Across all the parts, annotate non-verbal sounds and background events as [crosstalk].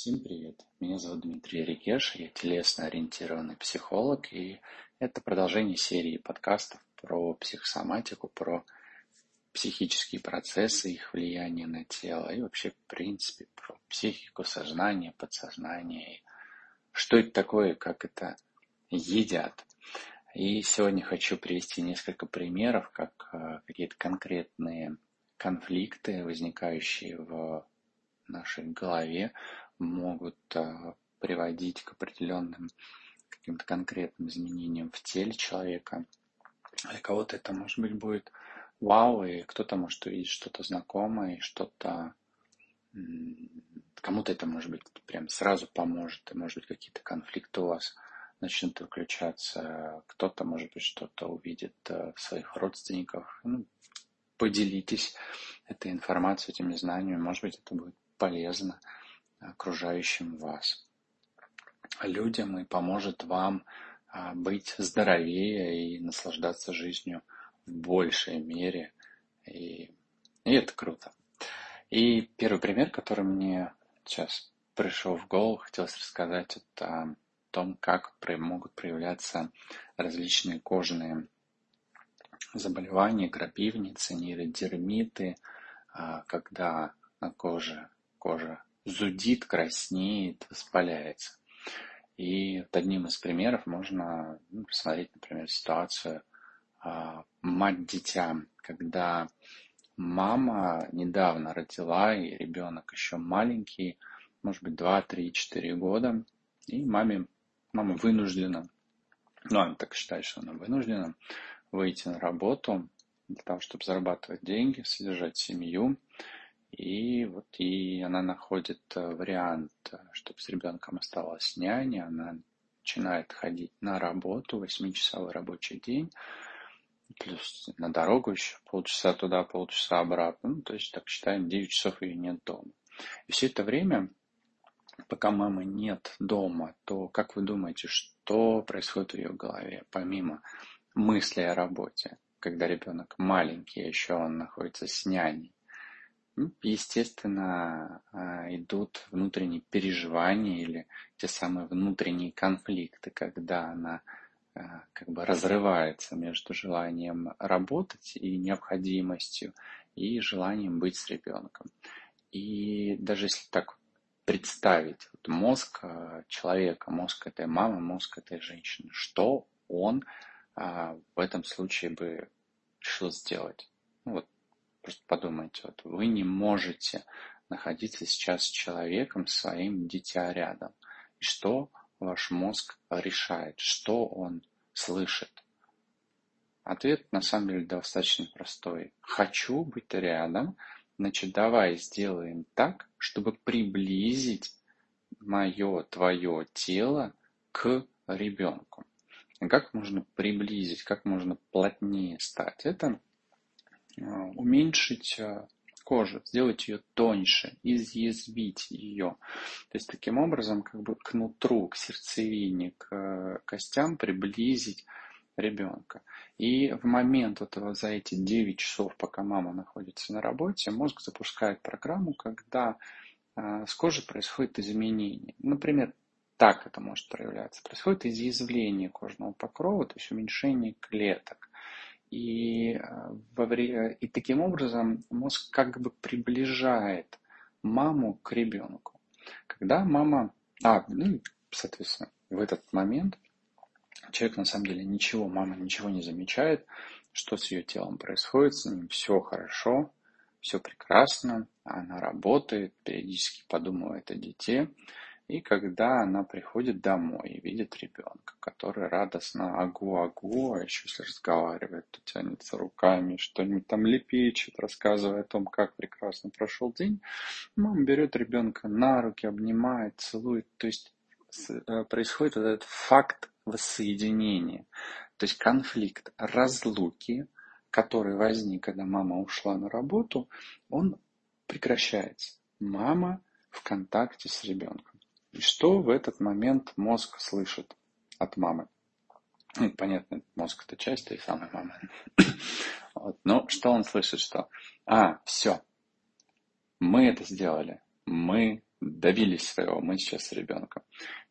Всем привет! Меня зовут Дмитрий Рикеш, я телесно-ориентированный психолог, и это продолжение серии подкастов про психосоматику, про психические процессы, их влияние на тело и вообще, в принципе, про психику, сознание, подсознание, и что это такое, как это едят. И сегодня хочу привести несколько примеров, как э, какие-то конкретные конфликты, возникающие в нашей голове, могут э, приводить к определенным каким-то конкретным изменениям в теле человека. Для кого-то это, может быть, будет вау, и кто-то может увидеть что-то знакомое, что-то кому-то это, может быть, прям сразу поможет, и, может быть, какие-то конфликты у вас начнут выключаться, кто-то, может быть, что-то увидит э, в своих родственниках. Ну, поделитесь этой информацией, этими знаниями, может быть, это будет полезно окружающим вас людям и поможет вам а, быть здоровее и наслаждаться жизнью в большей мере. И, и это круто. И первый пример, который мне сейчас пришел в голову, хотелось рассказать, это о том, как могут проявляться различные кожные заболевания, крапивницы, нейродермиты, а, когда на коже кожа зудит, краснеет, воспаляется. И вот одним из примеров можно ну, посмотреть, например, ситуацию а, мать-дитя, когда мама недавно родила, и ребенок еще маленький, может быть, 2, 3, 4 года, и маме, мама вынуждена, ну, она так считает, что она вынуждена выйти на работу для того, чтобы зарабатывать деньги, содержать семью, и вот и она находит э, вариант, э, чтобы с ребенком оставалась няня, она начинает ходить на работу, 8-часовой рабочий день, плюс на дорогу еще полчаса туда, полчаса обратно, ну, то есть, так считаем, 9 часов ее нет дома. И все это время, пока мамы нет дома, то как вы думаете, что происходит в ее голове, помимо мысли о работе, когда ребенок маленький, еще он находится с няней? Ну, естественно, а, идут внутренние переживания или те самые внутренние конфликты, когда она а, как бы разрывается между желанием работать и необходимостью, и желанием быть с ребенком. И даже если так представить вот мозг а, человека, мозг этой мамы, мозг этой женщины, что он в этом случае бы решил сделать? Ну, вот Просто подумайте, вот вы не можете находиться сейчас с человеком, своим дитя рядом. И что ваш мозг решает, что он слышит? Ответ на самом деле достаточно простой. Хочу быть рядом, значит давай сделаем так, чтобы приблизить мое, твое тело к ребенку. Как можно приблизить, как можно плотнее стать? Это уменьшить а, кожу, сделать ее тоньше, изъязвить ее. То есть таким образом как бы к нутру, к сердцевине, к э, костям приблизить ребенка. И в момент вот за эти 9 часов, пока мама находится на работе, мозг запускает программу, когда с кожей происходит изменение. Например, так это может проявляться. Происходит изъязвление кожного покрова, то есть уменьшение клеток. И, э, во время, и таким образом мозг как бы приближает маму к ребенку. Когда мама, а, ну, соответственно, в этот момент человек на самом деле ничего, мама ничего не замечает, что с ее телом происходит, с ним все хорошо, все прекрасно, она работает, периодически подумывает о детей, и когда она приходит домой и видит ребенка, который радостно агу-агу, а еще если разговаривает, то тянется руками, что-нибудь там лепечет, рассказывая о том, как прекрасно прошел день, мама берет ребенка на руки, обнимает, целует. То есть э, происходит этот факт воссоединения, то есть конфликт разлуки, который возник, когда мама ушла на работу, он прекращается. Мама в контакте с ребенком. И что в этот момент мозг слышит от мамы? Ну, понятно, мозг это часть той самой мамы. [coughs] вот. Но что он слышит, что, а, все, мы это сделали, мы добились своего мы сейчас с ребенком.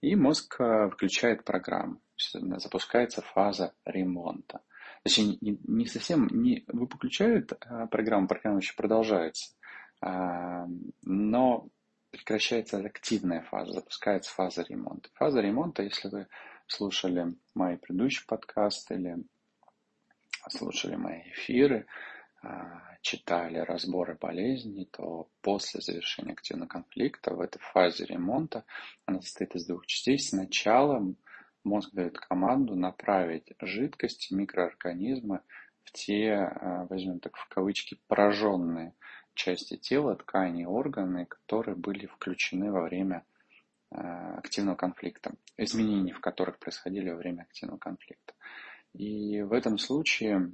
И мозг э, включает программу, запускается фаза ремонта. Точнее, не, не совсем, не выключают а программу, программа еще продолжается, а, но прекращается активная фаза, запускается фаза ремонта. Фаза ремонта, если вы слушали мои предыдущие подкасты или слушали мои эфиры, а, читали разборы болезней, то после завершения активного конфликта в этой фазе ремонта она состоит из двух частей. Сначала мозг дает команду направить жидкости, микроорганизмы в те, а, возьмем так в кавычки, пораженные части тела, ткани, органы, которые были включены во время а, активного конфликта, изменений в которых происходили во время активного конфликта. И в этом случае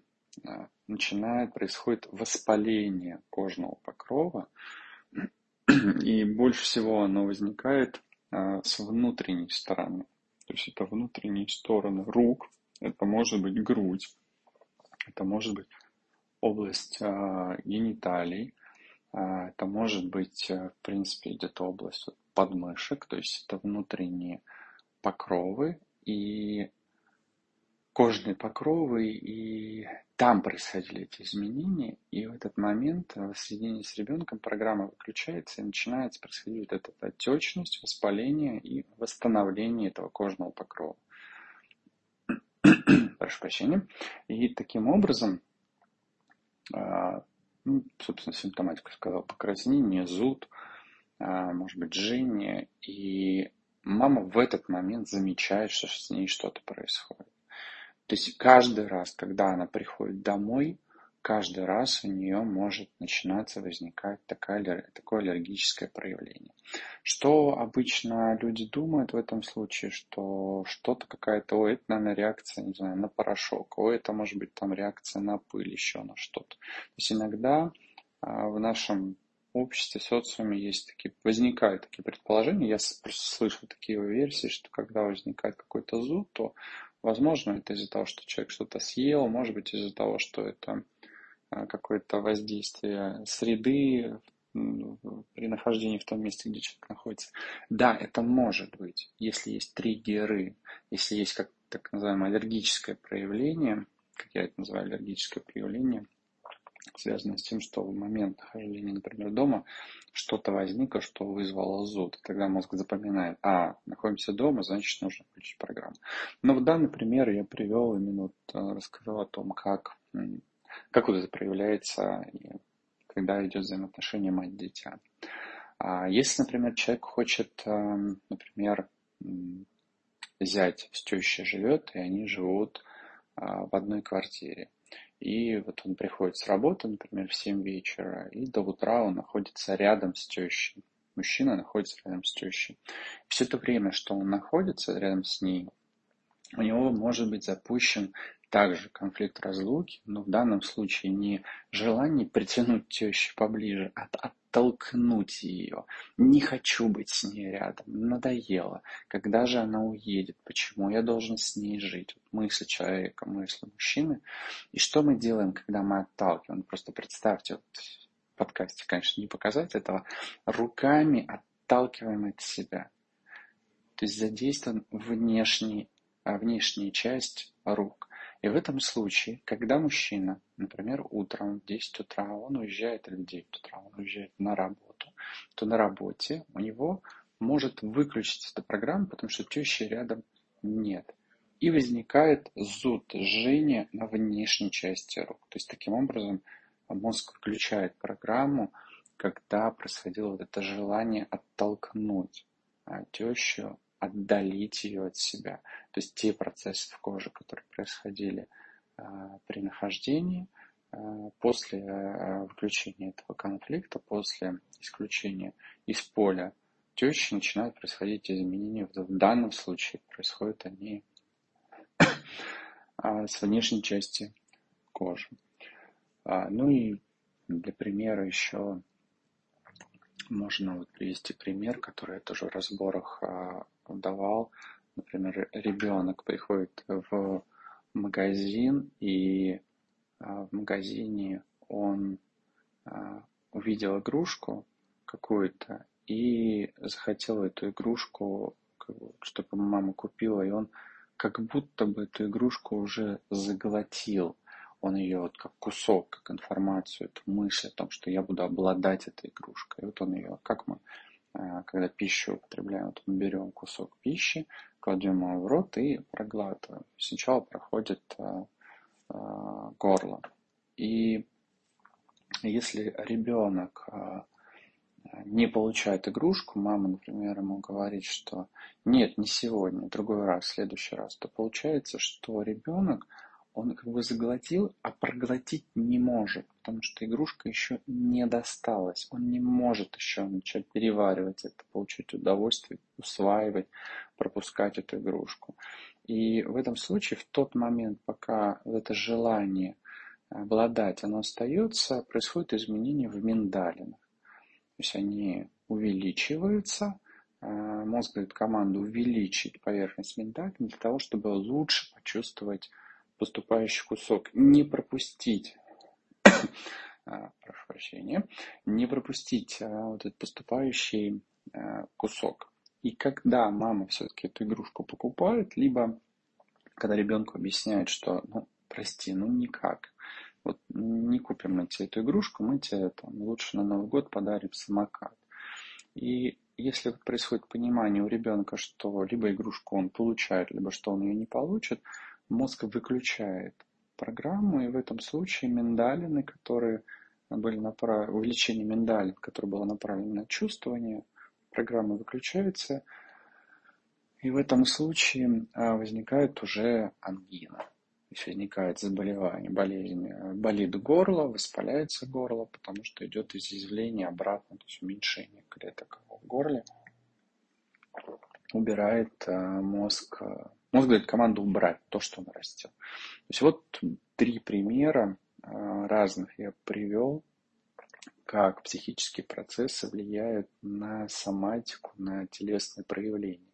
начинает, происходит воспаление кожного покрова, [clears throat] и больше всего оно возникает а, с внутренней стороны. То есть это внутренние стороны рук, это может быть грудь, это может быть область гениталий, это может быть, в принципе, где-то область подмышек, то есть это внутренние покровы, и кожные покровы, и там происходили эти изменения, и в этот момент в соединении с ребенком программа выключается, и начинается происходить вот эта отечность, воспаление и восстановление этого кожного покрова. [clears throat] Прошу прощения. И таким образом, а, ну, собственно, симптоматику сказал, покраснение, зуд, а, может быть, жжение, и мама в этот момент замечает, что с ней что-то происходит. То есть каждый раз, когда она приходит домой, каждый раз у нее может начинаться возникать такая, такое аллергическое проявление. Что обычно люди думают в этом случае, что что-то какая-то, ой, это, наверное, реакция, не знаю, на порошок, ой, это может быть там реакция на пыль, еще на что-то. То есть иногда а, в нашем обществе, социуме есть такие, возникают такие предположения, я просто слышал такие версии, что когда возникает какой-то зуд, то Возможно, это из-за того, что человек что-то съел, может быть, из-за того, что это какое-то воздействие среды при нахождении в том месте, где человек находится. Да, это может быть, если есть триггеры, если есть как так называемое аллергическое проявление, как я это называю, аллергическое проявление – связано с тем, что в момент нахождения, например, дома что-то возникло, что вызвало зуд. И тогда мозг запоминает, а, находимся дома, значит, нужно включить программу. Но в данный пример я привел именно, вот, э, рассказал о том, как, как вот это проявляется, когда идет взаимоотношение мать-дитя. А если, например, человек хочет, э, например, взять с тещей живет, и они живут а, в одной квартире. И вот он приходит с работы, например, в 7 вечера, и до утра он находится рядом с тещей. Мужчина находится рядом с тещей. Все это время, что он находится рядом с ней, у него может быть запущен также конфликт разлуки, но в данном случае не желание притянуть тещу поближе, а оттолкнуть ее. Не хочу быть с ней рядом, надоело. Когда же она уедет? Почему я должен с ней жить? Вот мысли человека, мысли мужчины. И что мы делаем, когда мы отталкиваем? Просто представьте, вот в подкасте, конечно, не показать этого, руками отталкиваем от себя. То есть задействован внешний, а, внешняя часть рук. И в этом случае, когда мужчина, например, утром в 10 утра, он уезжает, или в 9 утра, он уезжает на работу, то на работе у него может выключиться эта программа, потому что тещи рядом нет. И возникает зуд, жжение на внешней части рук. То есть таким образом мозг включает программу, когда происходило вот это желание оттолкнуть а, тещу отдалить ее от себя. То есть те процессы в коже, которые происходили а, при нахождении, а, после а, выключения этого конфликта, после исключения из поля тещи начинают происходить изменения. В данном случае происходят они [coughs] с внешней части кожи. Ну и для примера еще можно вот привести пример, который я тоже в разборах давал. Например, ребенок приходит в магазин, и а, в магазине он а, увидел игрушку какую-то, и захотел эту игрушку, чтобы мама купила, и он как будто бы эту игрушку уже заглотил. Он ее вот как кусок, как информацию, эту мысль о том, что я буду обладать этой игрушкой. И вот он ее, как мы, э, когда пищу употребляем, вот мы берем кусок пищи, кладем его в рот и проглатываем. Сначала проходит э, э, горло. И если ребенок не получает игрушку, мама, например, ему говорит, что нет, не сегодня, другой раз, в следующий раз, то получается, что ребенок, он как бы заглотил, а проглотить не может, потому что игрушка еще не досталась. Он не может еще начать переваривать это, получить удовольствие, усваивать, пропускать эту игрушку. И в этом случае, в тот момент, пока это желание обладать, оно остается, происходит изменение в миндалинах. То есть они увеличиваются, э, мозг дает команду увеличить поверхность миндалин для того, чтобы лучше почувствовать поступающий кусок, не пропустить, [coughs] а, прошу прощения, не пропустить а, вот этот поступающий э, кусок. И когда мама все-таки эту игрушку покупает, либо когда ребенку объясняет, что, ну, прости, ну никак, вот не купим мы тебе эту игрушку, мы тебе там, лучше на Новый год подарим самокат. И если происходит понимание у ребенка, что либо игрушку он получает, либо что он ее не получит, мозг выключает программу, и в этом случае миндалины, которые были направлены, увеличение миндалин, которое было направлено на чувствование, программа выключается, и в этом случае а, возникает уже ангина. Есть возникает заболевание, болезнь, э, болит горло, воспаляется горло, потому что идет изъязвление обратно, то есть уменьшение клеток в горле, убирает э, мозг, мозг дает команду убрать то, что он растет. То есть вот три примера разных я привел, как психические процессы влияют на соматику, на телесные проявления.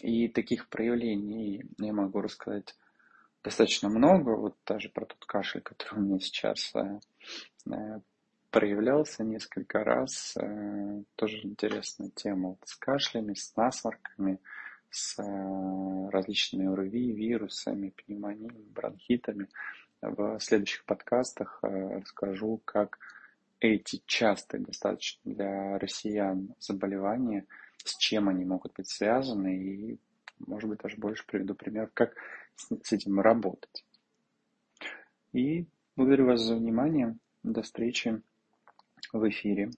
И таких проявлений я могу рассказать достаточно много. Вот даже про тот кашель, который у меня сейчас э, э, проявлялся несколько раз. Э, тоже интересная тема. Вот с кашлями, с насморками, с различными ОРВИ, вирусами, пневмониями, бронхитами. В следующих подкастах расскажу, как эти частые достаточно для россиян заболевания – с чем они могут быть связаны, и, может быть, даже больше приведу пример, как с этим работать. И благодарю вас за внимание. До встречи в эфире.